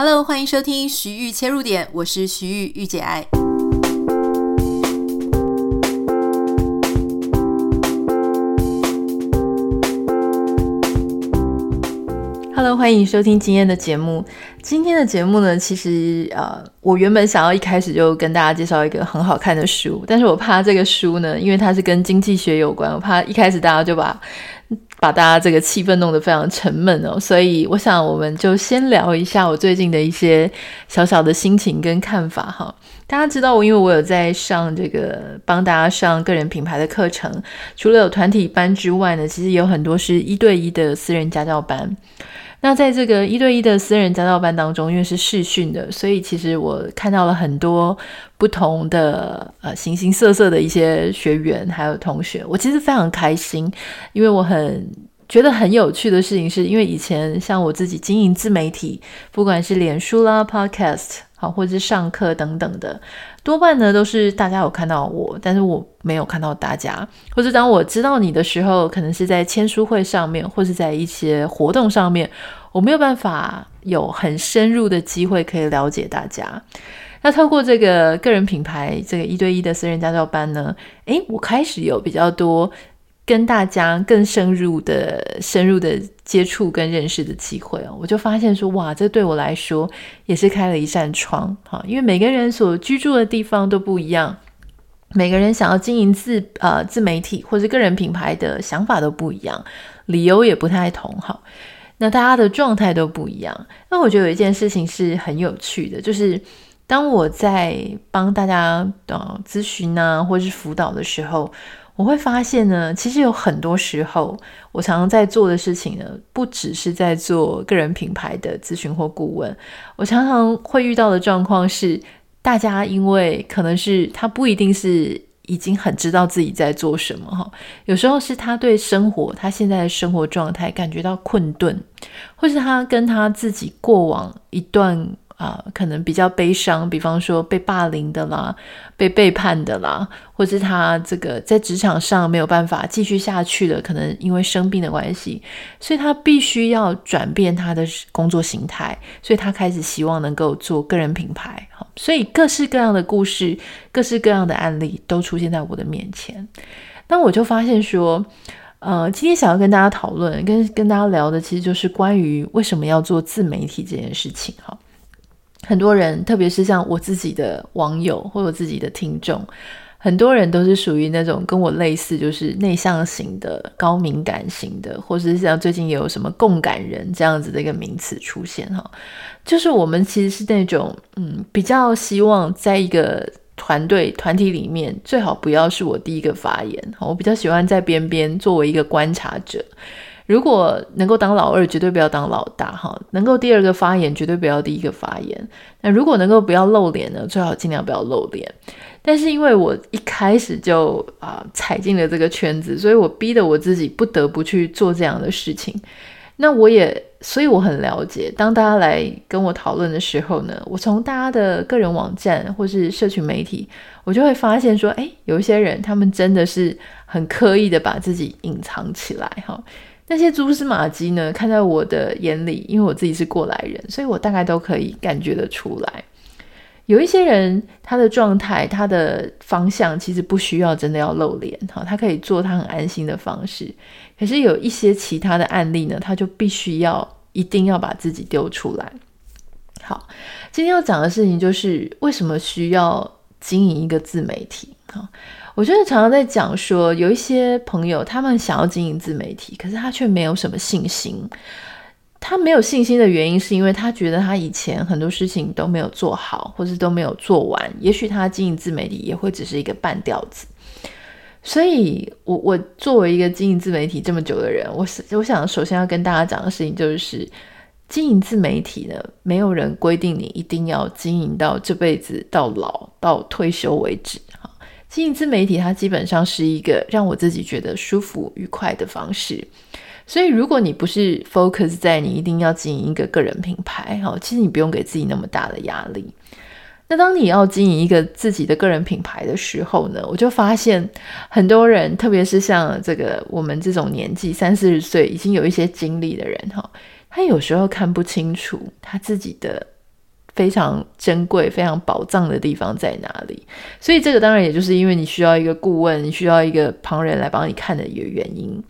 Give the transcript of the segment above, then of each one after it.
Hello，欢迎收听徐玉切入点，我是徐豫御姐爱。Hello，欢迎收听今天的节目。今天的节目呢，其实呃，我原本想要一开始就跟大家介绍一个很好看的书，但是我怕这个书呢，因为它是跟经济学有关，我怕一开始大家就把。把大家这个气氛弄得非常沉闷哦，所以我想我们就先聊一下我最近的一些小小的心情跟看法哈。大家知道我，因为我有在上这个帮大家上个人品牌的课程，除了有团体班之外呢，其实有很多是一对一的私人家教班。那在这个一对一的私人家教班当中，因为是试训的，所以其实我看到了很多不同的呃形形色色的一些学员还有同学，我其实非常开心，因为我很觉得很有趣的事情是，因为以前像我自己经营自媒体，不管是脸书啦、Podcast。好，或者是上课等等的，多半呢都是大家有看到我，但是我没有看到大家。或者当我知道你的时候，可能是在签书会上面，或是在一些活动上面，我没有办法有很深入的机会可以了解大家。那透过这个个人品牌，这个一对一的私人家教班呢，诶，我开始有比较多。跟大家更深入的、深入的接触跟认识的机会哦，我就发现说，哇，这对我来说也是开了一扇窗哈，因为每个人所居住的地方都不一样，每个人想要经营自呃自媒体或者个人品牌的想法都不一样，理由也不太同哈，那大家的状态都不一样。那我觉得有一件事情是很有趣的，就是当我在帮大家呃咨询啊，或是辅导的时候。我会发现呢，其实有很多时候，我常常在做的事情呢，不只是在做个人品牌的咨询或顾问。我常常会遇到的状况是，大家因为可能是他不一定是已经很知道自己在做什么哈，有时候是他对生活，他现在的生活状态感觉到困顿，或是他跟他自己过往一段。啊、可能比较悲伤，比方说被霸凌的啦，被背叛的啦，或是他这个在职场上没有办法继续下去的，可能因为生病的关系，所以他必须要转变他的工作形态，所以他开始希望能够做个人品牌。好，所以各式各样的故事，各式各样的案例都出现在我的面前。那我就发现说，呃，今天想要跟大家讨论，跟跟大家聊的，其实就是关于为什么要做自媒体这件事情。哈。很多人，特别是像我自己的网友或者我自己的听众，很多人都是属于那种跟我类似，就是内向型的、高敏感型的，或者是像最近也有什么共感人这样子的一个名词出现哈。就是我们其实是那种嗯，比较希望在一个团队团体里面，最好不要是我第一个发言，我比较喜欢在边边作为一个观察者。如果能够当老二，绝对不要当老大哈。能够第二个发言，绝对不要第一个发言。那如果能够不要露脸呢，最好尽量不要露脸。但是因为我一开始就啊、踩进了这个圈子，所以我逼得我自己不得不去做这样的事情。那我也，所以我很了解，当大家来跟我讨论的时候呢，我从大家的个人网站或是社群媒体，我就会发现说，诶，有一些人他们真的是很刻意的把自己隐藏起来哈。那些蛛丝马迹呢，看在我的眼里，因为我自己是过来人，所以我大概都可以感觉得出来。有一些人，他的状态、他的方向，其实不需要真的要露脸，哈，他可以做他很安心的方式。可是有一些其他的案例呢，他就必须要一定要把自己丢出来。好，今天要讲的事情就是为什么需要经营一个自媒体，哈。我觉得常常在讲说，有一些朋友他们想要经营自媒体，可是他却没有什么信心。他没有信心的原因，是因为他觉得他以前很多事情都没有做好，或是都没有做完。也许他经营自媒体也会只是一个半吊子。所以我，我作为一个经营自媒体这么久的人，我是我想首先要跟大家讲的事情就是，经营自媒体呢，没有人规定你一定要经营到这辈子到老到退休为止。哈经营自媒体，它基本上是一个让我自己觉得舒服、愉快的方式。所以，如果你不是 focus 在你一定要经营一个个人品牌，哈，其实你不用给自己那么大的压力。那当你要经营一个自己的个人品牌的时候呢，我就发现很多人，特别是像这个我们这种年纪三四十岁已经有一些经历的人，哈，他有时候看不清楚他自己的非常珍贵、非常宝藏的地方在哪里。所以这个当然也就是因为你需要一个顾问，你需要一个旁人来帮你看的一个原因。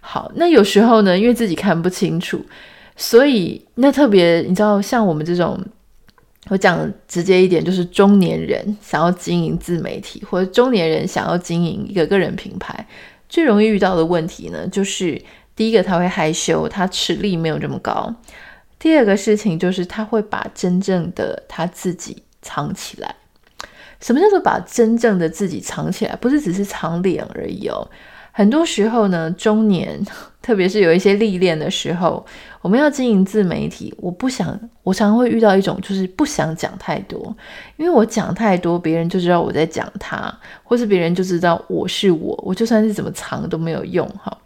好，那有时候呢，因为自己看不清楚，所以那特别你知道，像我们这种。我讲直接一点，就是中年人想要经营自媒体，或者中年人想要经营一个个人品牌，最容易遇到的问题呢，就是第一个他会害羞，他实力没有这么高；第二个事情就是他会把真正的他自己藏起来。什么叫做把真正的自己藏起来？不是只是藏脸而已哦。很多时候呢，中年，特别是有一些历练的时候，我们要经营自媒体，我不想，我常常会遇到一种，就是不想讲太多，因为我讲太多，别人就知道我在讲他，或是别人就知道我是我，我就算是怎么藏都没有用哈，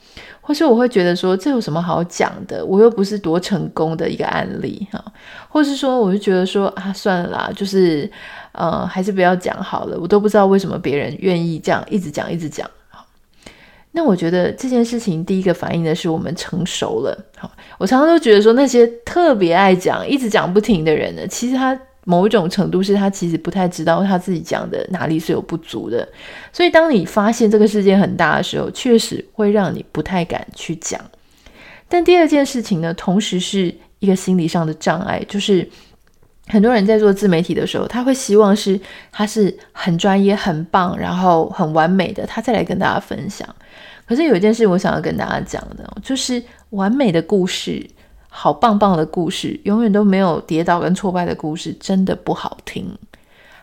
或是我会觉得说，这有什么好讲的，我又不是多成功的一个案例哈，或是说，我就觉得说啊，算了啦，就是呃，还是不要讲好了，我都不知道为什么别人愿意这样一直讲一直讲。那我觉得这件事情第一个反映的是我们成熟了。好，我常常都觉得说那些特别爱讲、一直讲不停的人呢，其实他某一种程度是他其实不太知道他自己讲的哪里是有不足的。所以当你发现这个世界很大的时候，确实会让你不太敢去讲。但第二件事情呢，同时是一个心理上的障碍，就是很多人在做自媒体的时候，他会希望是他是很专业、很棒，然后很完美的，他再来跟大家分享。可是有一件事我想要跟大家讲的，就是完美的故事、好棒棒的故事，永远都没有跌倒跟挫败的故事，真的不好听。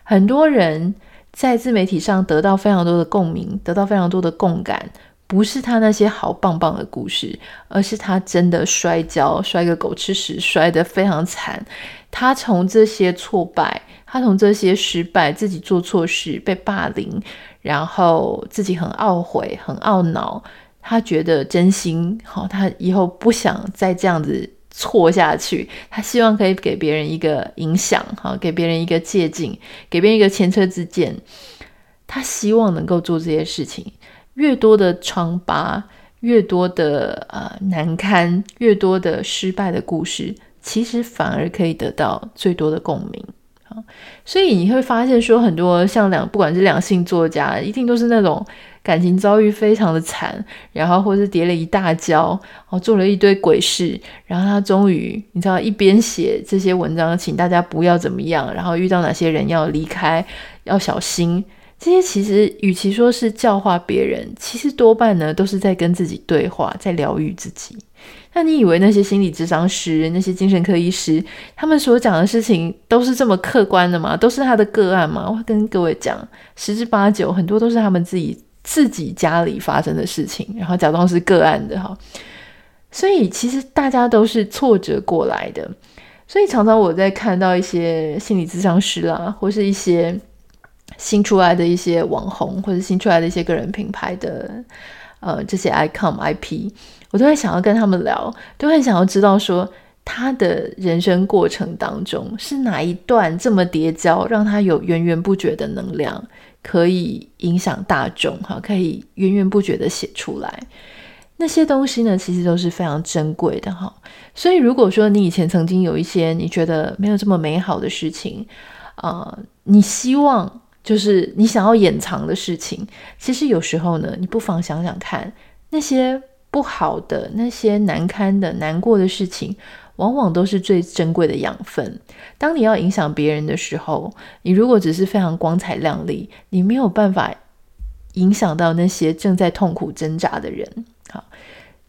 很多人在自媒体上得到非常多的共鸣，得到非常多的共感，不是他那些好棒棒的故事，而是他真的摔跤，摔个狗吃屎，摔得非常惨。他从这些挫败，他从这些失败，自己做错事，被霸凌。然后自己很懊悔、很懊恼，他觉得真心好，他以后不想再这样子错下去。他希望可以给别人一个影响，哈，给别人一个借鉴，给别人一个前车之鉴。他希望能够做这些事情。越多的疮疤，越多的呃难堪，越多的失败的故事，其实反而可以得到最多的共鸣。所以你会发现，说很多像两，不管是两性作家，一定都是那种感情遭遇非常的惨，然后或是跌了一大跤，然后做了一堆鬼事，然后他终于，你知道，一边写这些文章，请大家不要怎么样，然后遇到哪些人要离开，要小心。这些其实与其说是教化别人，其实多半呢都是在跟自己对话，在疗愈自己。那你以为那些心理智商师、那些精神科医师，他们所讲的事情都是这么客观的吗？都是他的个案吗？我跟各位讲，十之八九，很多都是他们自己自己家里发生的事情，然后假装是个案的哈。所以其实大家都是挫折过来的。所以常常我在看到一些心理咨商师啦，或是一些新出来的一些网红，或者新出来的一些个人品牌的呃这些 icon IP。我都会想要跟他们聊，都会想要知道说他的人生过程当中是哪一段这么叠交，让他有源源不绝的能量，可以影响大众，哈，可以源源不绝的写出来。那些东西呢，其实都是非常珍贵的，哈。所以如果说你以前曾经有一些你觉得没有这么美好的事情，啊、呃，你希望就是你想要掩藏的事情，其实有时候呢，你不妨想想看那些。不好的那些难堪的、难过的事情，往往都是最珍贵的养分。当你要影响别人的时候，你如果只是非常光彩亮丽，你没有办法影响到那些正在痛苦挣扎的人。好，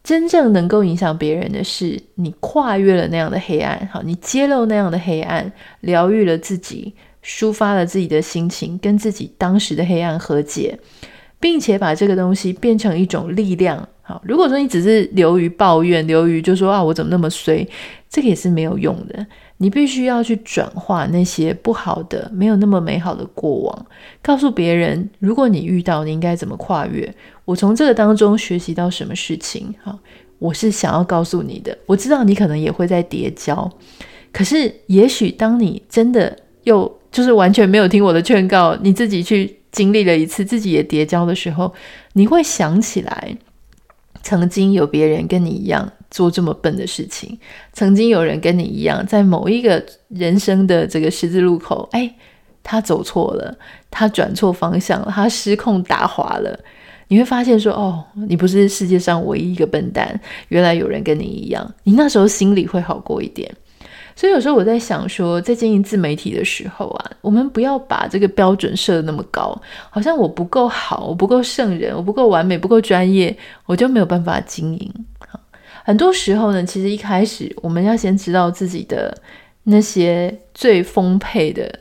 真正能够影响别人的是你跨越了那样的黑暗，好，你揭露那样的黑暗，疗愈了自己，抒发了自己的心情，跟自己当时的黑暗和解，并且把这个东西变成一种力量。如果说你只是流于抱怨，流于就说啊，我怎么那么衰，这个也是没有用的。你必须要去转化那些不好的、没有那么美好的过往，告诉别人，如果你遇到，你应该怎么跨越。我从这个当中学习到什么事情？好，我是想要告诉你的。我知道你可能也会在叠交，可是也许当你真的又就是完全没有听我的劝告，你自己去经历了一次，自己也叠交的时候，你会想起来。曾经有别人跟你一样做这么笨的事情。曾经有人跟你一样，在某一个人生的这个十字路口，哎，他走错了，他转错方向了，他失控打滑了。你会发现说，哦，你不是世界上唯一一个笨蛋，原来有人跟你一样。你那时候心里会好过一点。所以有时候我在想说，在经营自媒体的时候啊，我们不要把这个标准设得那么高，好像我不够好，我不够圣人，我不够完美，不够专业，我就没有办法经营。很多时候呢，其实一开始我们要先知道自己的那些最丰沛的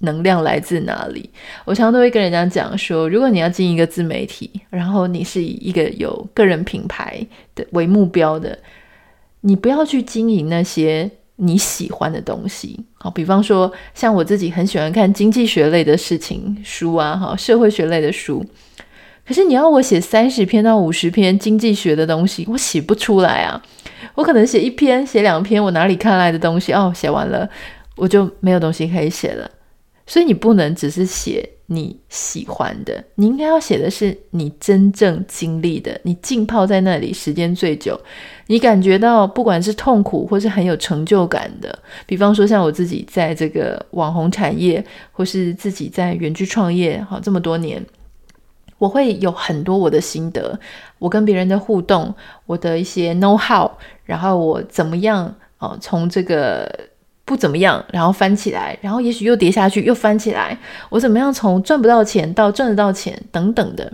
能量来自哪里。我常常都会跟人家讲说，如果你要经营一个自媒体，然后你是以一个有个人品牌的为目标的，你不要去经营那些。你喜欢的东西，好，比方说像我自己很喜欢看经济学类的事情书啊，哈，社会学类的书。可是你要我写三十篇到五十篇经济学的东西，我写不出来啊。我可能写一篇、写两篇，我哪里看来的东西哦，写完了我就没有东西可以写了。所以你不能只是写。你喜欢的，你应该要写的是你真正经历的，你浸泡在那里时间最久，你感觉到不管是痛苦或是很有成就感的。比方说，像我自己在这个网红产业，或是自己在远距创业，好，这么多年，我会有很多我的心得，我跟别人的互动，我的一些 know how，然后我怎么样啊，从这个。不怎么样，然后翻起来，然后也许又跌下去，又翻起来。我怎么样从赚不到钱到赚得到钱，等等的。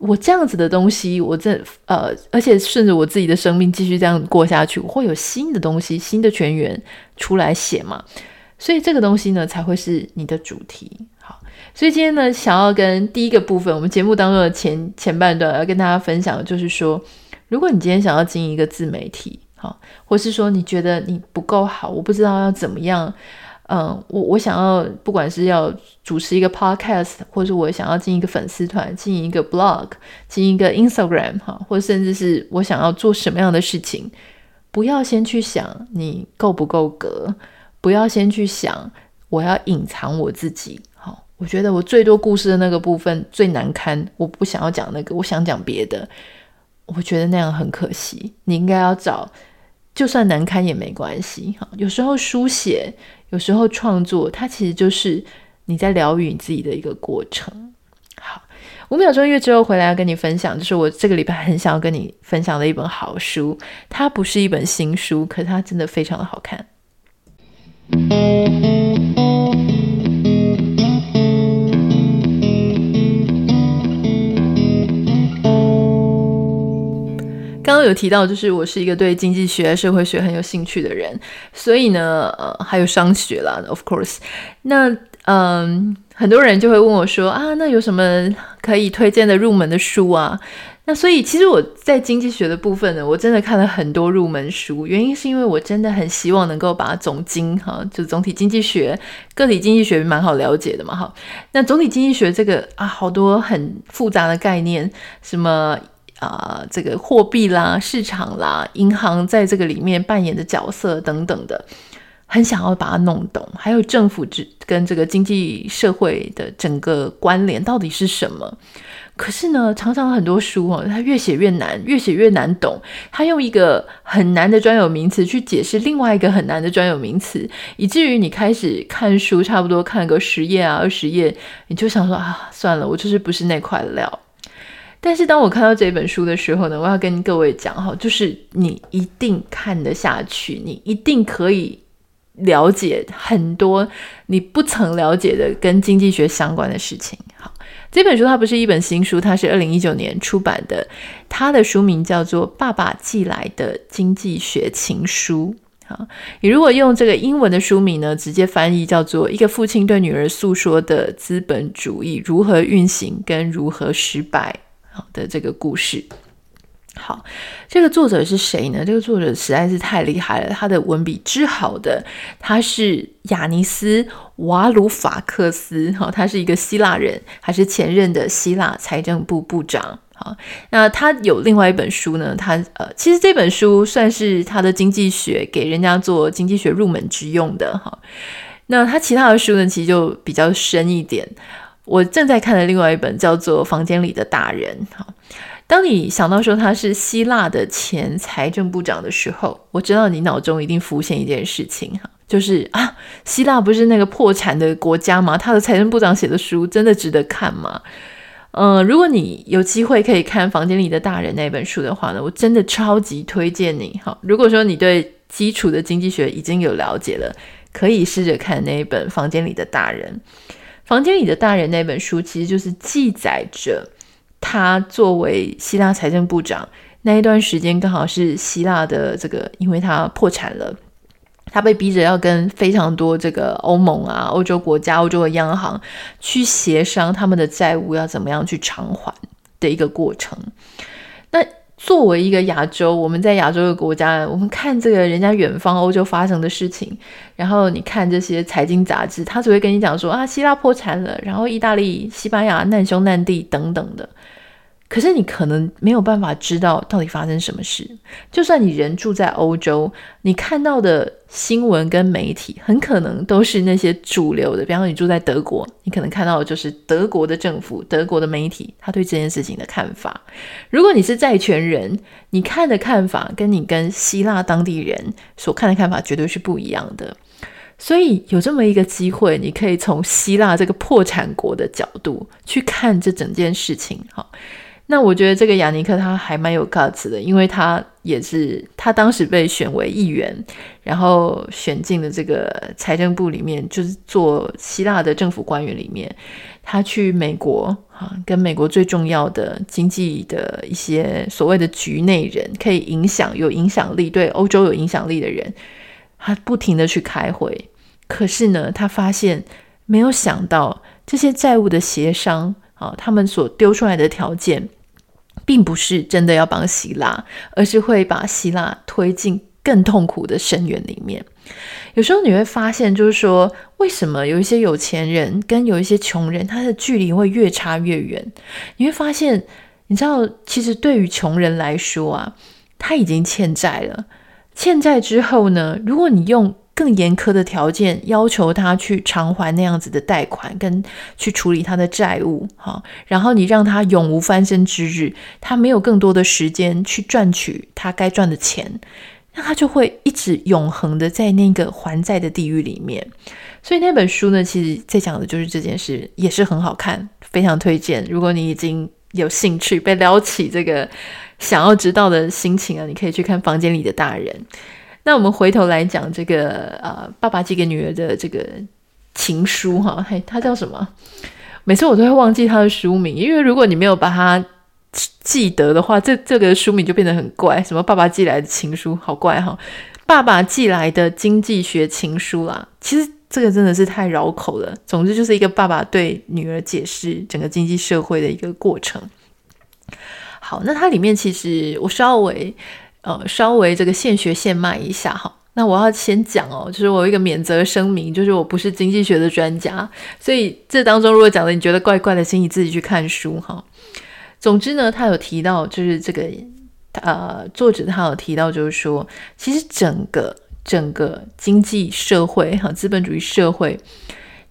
我这样子的东西，我这呃，而且顺着我自己的生命继续这样过下去，我会有新的东西、新的全员出来写嘛。所以这个东西呢，才会是你的主题。好，所以今天呢，想要跟第一个部分，我们节目当中的前前半段要跟大家分享的就是说，如果你今天想要经营一个自媒体。或是说你觉得你不够好，我不知道要怎么样。嗯，我我想要，不管是要主持一个 podcast，或者我想要进一个粉丝团，进一个 blog，进一个 Instagram，哈，或甚至是我想要做什么样的事情，不要先去想你够不够格，不要先去想我要隐藏我自己。好，我觉得我最多故事的那个部分最难堪，我不想要讲那个，我想讲别的。我觉得那样很可惜，你应该要找，就算难堪也没关系。哈，有时候书写，有时候创作，它其实就是你在疗愈你自己的一个过程。好，五秒钟音乐之后回来要跟你分享，就是我这个礼拜很想要跟你分享的一本好书。它不是一本新书，可是它真的非常的好看。刚刚有提到，就是我是一个对经济学、社会学很有兴趣的人，所以呢，呃，还有商学啦，of course。那嗯，很多人就会问我说啊，那有什么可以推荐的入门的书啊？那所以其实我在经济学的部分呢，我真的看了很多入门书，原因是因为我真的很希望能够把总经哈，就总体经济学、个体经济学蛮好了解的嘛，哈。那总体经济学这个啊，好多很复杂的概念，什么？啊、这个货币啦、市场啦、银行在这个里面扮演的角色等等的，很想要把它弄懂。还有政府之跟这个经济社会的整个关联到底是什么？可是呢，常常很多书哦，它越写越难，越写越难懂。它用一个很难的专有名词去解释另外一个很难的专有名词，以至于你开始看书，差不多看个十页啊、二十页，你就想说啊，算了，我就是不是那块料。但是当我看到这本书的时候呢，我要跟各位讲哈，就是你一定看得下去，你一定可以了解很多你不曾了解的跟经济学相关的事情。好，这本书它不是一本新书，它是二零一九年出版的，它的书名叫做《爸爸寄来的经济学情书》。好，你如果用这个英文的书名呢，直接翻译叫做《一个父亲对女儿诉说的资本主义如何运行跟如何失败》。的这个故事，好，这个作者是谁呢？这个作者实在是太厉害了，他的文笔之好的，他是亚尼斯瓦鲁法克斯，哈，他是一个希腊人，还是前任的希腊财政部部长。好，那他有另外一本书呢，他呃，其实这本书算是他的经济学给人家做经济学入门之用的哈。那他其他的书呢，其实就比较深一点。我正在看的另外一本叫做《房间里的大人》哈，当你想到说他是希腊的前财政部长的时候，我知道你脑中一定浮现一件事情哈，就是啊，希腊不是那个破产的国家吗？他的财政部长写的书真的值得看吗？嗯、如果你有机会可以看《房间里的大人》那本书的话呢，我真的超级推荐你哈。如果说你对基础的经济学已经有了解了，可以试着看那一本《房间里的大人》。《房间里的大人》那本书其实就是记载着。他作为希腊财政部长那一段时间，刚好是希腊的这个，因为他破产了，他被逼着要跟非常多这个欧盟啊、欧洲国家、欧洲的央行去协商他们的债务要怎么样去偿还的一个过程。那作为一个亚洲，我们在亚洲的国家，我们看这个人家远方欧洲发生的事情，然后你看这些财经杂志，他只会跟你讲说啊，希腊破产了，然后意大利、西班牙难兄难弟等等的。可是你可能没有办法知道到底发生什么事。就算你人住在欧洲，你看到的新闻跟媒体很可能都是那些主流的。比方说，你住在德国，你可能看到的就是德国的政府、德国的媒体他对这件事情的看法。如果你是债权人，你看的看法跟你跟希腊当地人所看的看法绝对是不一样的。所以有这么一个机会，你可以从希腊这个破产国的角度去看这整件事情，哈。那我觉得这个雅尼克他还蛮有 guts 的，因为他也是他当时被选为议员，然后选进了这个财政部里面，就是做希腊的政府官员里面。他去美国啊，跟美国最重要的经济的一些所谓的局内人，可以影响有影响力，对欧洲有影响力的人，他不停的去开会。可是呢，他发现没有想到这些债务的协商啊，他们所丢出来的条件。并不是真的要帮希腊，而是会把希腊推进更痛苦的深渊里面。有时候你会发现，就是说，为什么有一些有钱人跟有一些穷人，他的距离会越差越远？你会发现，你知道，其实对于穷人来说啊，他已经欠债了。欠债之后呢，如果你用更严苛的条件要求他去偿还那样子的贷款，跟去处理他的债务，哈，然后你让他永无翻身之日，他没有更多的时间去赚取他该赚的钱，那他就会一直永恒的在那个还债的地狱里面。所以那本书呢，其实在讲的就是这件事，也是很好看，非常推荐。如果你已经有兴趣被撩起这个想要知道的心情啊，你可以去看《房间里的大人》。那我们回头来讲这个呃，爸爸寄给女儿的这个情书哈，嘿，它叫什么？每次我都会忘记它的书名，因为如果你没有把它记得的话，这这个书名就变得很怪。什么爸爸寄来的情书，好怪哈！爸爸寄来的经济学情书啦，其实这个真的是太绕口了。总之就是一个爸爸对女儿解释整个经济社会的一个过程。好，那它里面其实我稍微。呃，稍微这个现学现卖一下哈。那我要先讲哦，就是我有一个免责声明，就是我不是经济学的专家，所以这当中如果讲的你觉得怪怪的，请你自己去看书哈。总之呢，他有提到，就是这个呃，作者他有提到，就是说，其实整个整个经济社会哈，资本主义社会，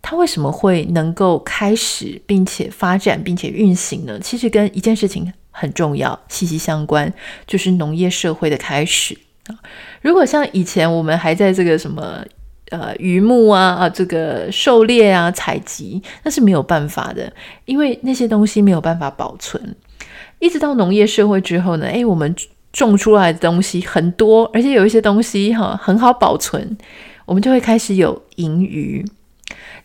它为什么会能够开始并且发展并且运行呢？其实跟一件事情。很重要，息息相关，就是农业社会的开始啊。如果像以前我们还在这个什么呃渔牧啊啊这个狩猎啊采集，那是没有办法的，因为那些东西没有办法保存。一直到农业社会之后呢，诶，我们种出来的东西很多，而且有一些东西哈很好保存，我们就会开始有盈余。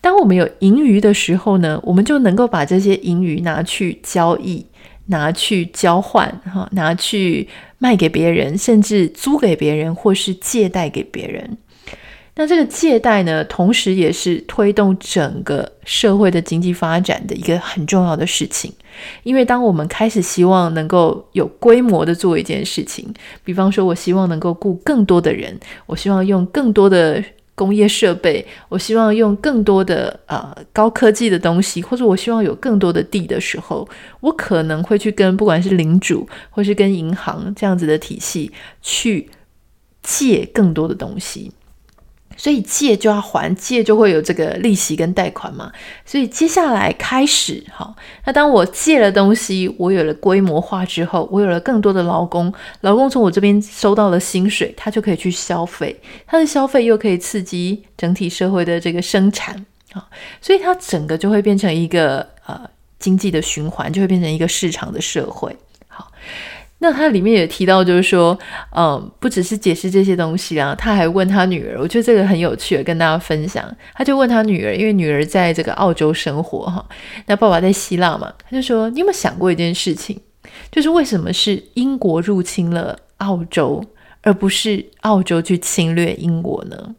当我们有盈余的时候呢，我们就能够把这些盈余拿去交易。拿去交换，哈，拿去卖给别人，甚至租给别人，或是借贷给别人。那这个借贷呢，同时也是推动整个社会的经济发展的一个很重要的事情。因为当我们开始希望能够有规模的做一件事情，比方说，我希望能够雇更多的人，我希望用更多的。工业设备，我希望用更多的呃高科技的东西，或者我希望有更多的地的时候，我可能会去跟不管是领主或是跟银行这样子的体系去借更多的东西。所以借就要还，借就会有这个利息跟贷款嘛。所以接下来开始，好，那当我借了东西，我有了规模化之后，我有了更多的劳工，劳工从我这边收到了薪水，他就可以去消费，他的消费又可以刺激整体社会的这个生产，啊，所以它整个就会变成一个呃经济的循环，就会变成一个市场的社会，好。那他里面也提到，就是说，嗯，不只是解释这些东西啊，他还问他女儿，我觉得这个很有趣，跟大家分享。他就问他女儿，因为女儿在这个澳洲生活哈，那爸爸在希腊嘛，他就说，你有没有想过一件事情，就是为什么是英国入侵了澳洲，而不是澳洲去侵略英国呢？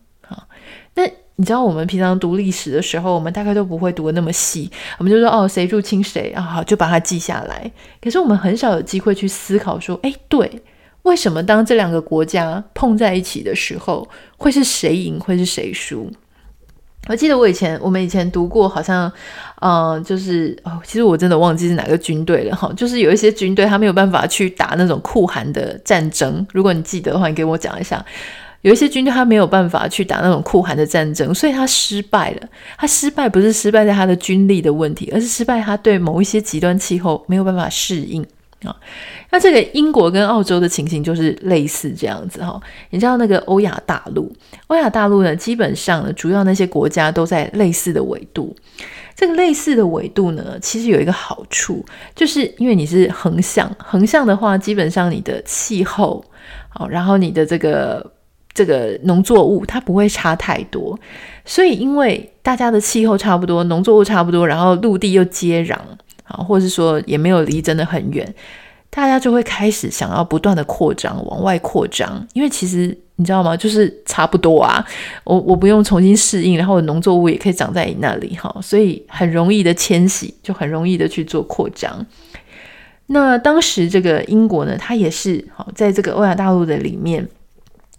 你知道我们平常读历史的时候，我们大概都不会读得那么细，我们就说哦，谁入侵谁啊，好，就把它记下来。可是我们很少有机会去思考说，哎，对，为什么当这两个国家碰在一起的时候，会是谁赢，会是谁输？我记得我以前我们以前读过，好像，嗯、呃，就是哦，其实我真的忘记是哪个军队了哈，就是有一些军队他没有办法去打那种酷寒的战争。如果你记得的话，你给我讲一下。有一些军队他没有办法去打那种酷寒的战争，所以他失败了。他失败不是失败在他的军力的问题，而是失败他对某一些极端气候没有办法适应啊。那这个英国跟澳洲的情形就是类似这样子哈。你知道那个欧亚大陆，欧亚大陆呢，基本上呢，主要那些国家都在类似的纬度。这个类似的纬度呢，其实有一个好处，就是因为你是横向，横向的话，基本上你的气候好，然后你的这个。这个农作物它不会差太多，所以因为大家的气候差不多，农作物差不多，然后陆地又接壤啊，或者是说也没有离真的很远，大家就会开始想要不断的扩张，往外扩张。因为其实你知道吗？就是差不多啊，我我不用重新适应，然后农作物也可以长在你那里哈，所以很容易的迁徙，就很容易的去做扩张。那当时这个英国呢，它也是好在这个欧亚大陆的里面。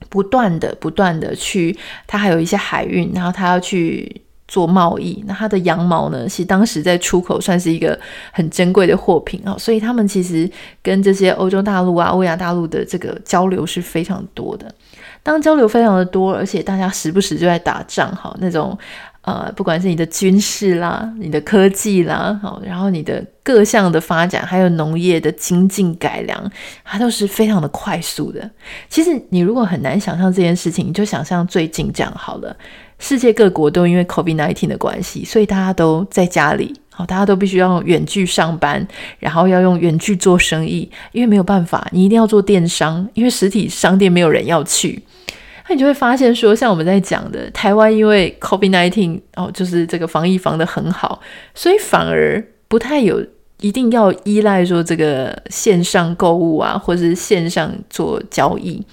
不断的、不断的去，他还有一些海运，然后他要去做贸易。那他的羊毛呢，其实当时在出口算是一个很珍贵的货品啊，所以他们其实跟这些欧洲大陆啊、欧亚大陆的这个交流是非常多的。当交流非常的多，而且大家时不时就在打仗，哈，那种。呃，不管是你的军事啦，你的科技啦，好，然后你的各项的发展，还有农业的精进改良，它都是非常的快速的。其实你如果很难想象这件事情，你就想象最近这样好了。世界各国都因为 COVID-19 的关系，所以大家都在家里，好，大家都必须要远距上班，然后要用远距做生意，因为没有办法，你一定要做电商，因为实体商店没有人要去。那你就会发现说，像我们在讲的，台湾因为 COVID-19 哦，就是这个防疫防的很好，所以反而不太有一定要依赖说这个线上购物啊，或者是线上做交易。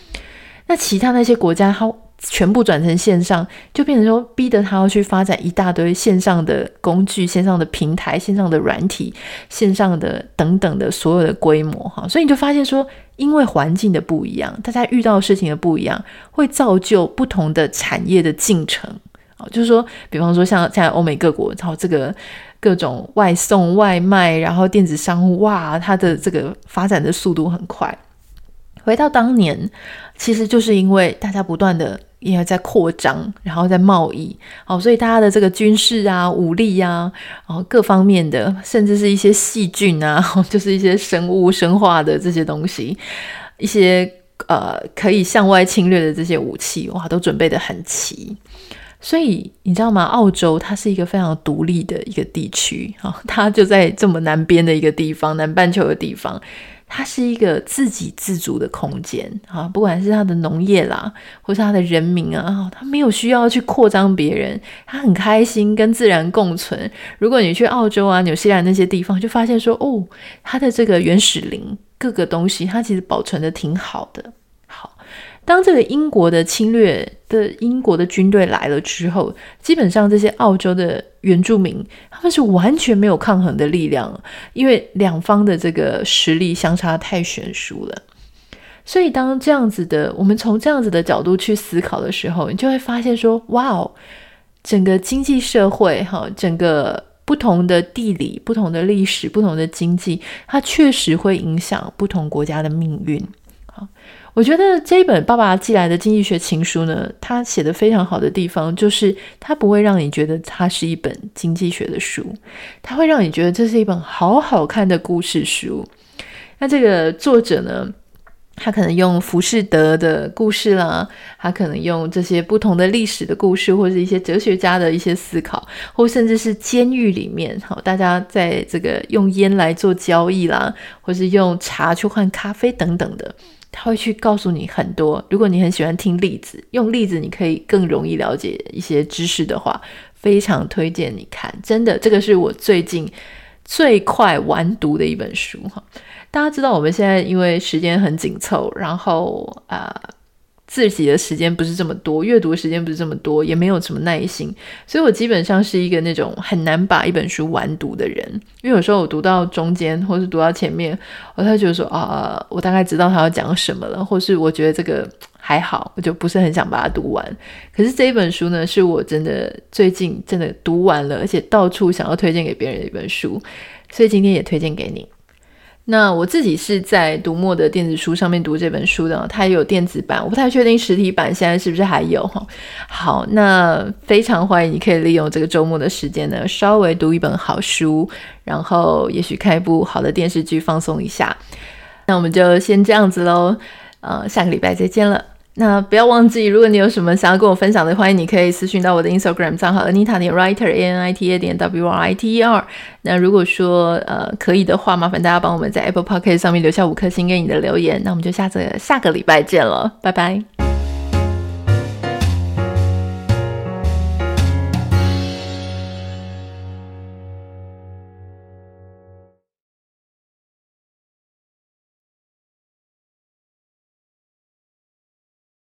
那其他那些国家，它全部转成线上，就变成说逼得他要去发展一大堆线上的工具、线上的平台、线上的软体、线上的等等的所有的规模哈，所以你就发现说，因为环境的不一样，大家遇到事情的不一样，会造就不同的产业的进程啊。就是说，比方说像现在欧美各国，然后这个各种外送、外卖，然后电子商务，哇，它的这个发展的速度很快。回到当年，其实就是因为大家不断的。也在扩张，然后在贸易，哦，所以大家的这个军事啊、武力啊，然后各方面的，甚至是一些细菌啊，就是一些生物、生化的这些东西，一些呃可以向外侵略的这些武器，哇，都准备得很齐。所以你知道吗？澳洲它是一个非常独立的一个地区啊，它就在这么南边的一个地方，南半球的地方。它是一个自给自足的空间啊，不管是它的农业啦，或是它的人民啊，它没有需要去扩张别人，它很开心跟自然共存。如果你去澳洲啊、纽西兰那些地方，就发现说，哦，它的这个原始林各个东西，它其实保存的挺好的。当这个英国的侵略的英国的军队来了之后，基本上这些澳洲的原住民他们是完全没有抗衡的力量，因为两方的这个实力相差太悬殊了。所以当这样子的，我们从这样子的角度去思考的时候，你就会发现说，哇哦，整个经济社会哈，整个不同的地理、不同的历史、不同的经济，它确实会影响不同国家的命运。好，我觉得这一本爸爸寄来的经济学情书呢，他写的非常好的地方，就是他不会让你觉得它是一本经济学的书，他会让你觉得这是一本好好看的故事书。那这个作者呢，他可能用浮士德的故事啦，他可能用这些不同的历史的故事，或者一些哲学家的一些思考，或甚至是监狱里面，好，大家在这个用烟来做交易啦，或是用茶去换咖啡等等的，他会去告诉你很多。如果你很喜欢听例子，用例子你可以更容易了解一些知识的话，非常推荐你看。真的，这个是我最近最快完读的一本书哈。大家知道我们现在因为时间很紧凑，然后啊、自己的时间不是这么多，阅读时间不是这么多，也没有什么耐心，所以我基本上是一个那种很难把一本书完读的人。因为有时候我读到中间，或是读到前面，我才觉得说啊，我大概知道他要讲什么了，或是我觉得这个还好，我就不是很想把它读完。可是这一本书呢，是我真的最近真的读完了，而且到处想要推荐给别人的一本书，所以今天也推荐给你。那我自己是在读墨的电子书上面读这本书的，它也有电子版，我不太确定实体版现在是不是还有哈。好，那非常欢迎你可以利用这个周末的时间呢，稍微读一本好书，然后也许看一部好的电视剧放松一下。那我们就先这样子喽，呃，下个礼拜再见了。那不要忘记，如果你有什么想要跟我分享的，欢迎你可以私信到我的 Instagram 账号 Anita 点 Writer A N I T A 点 W R I T E R。那如果说呃可以的话，麻烦大家帮我们在 Apple p o c k e t 上面留下五颗星给你的留言。那我们就下次下个礼拜见了，拜拜。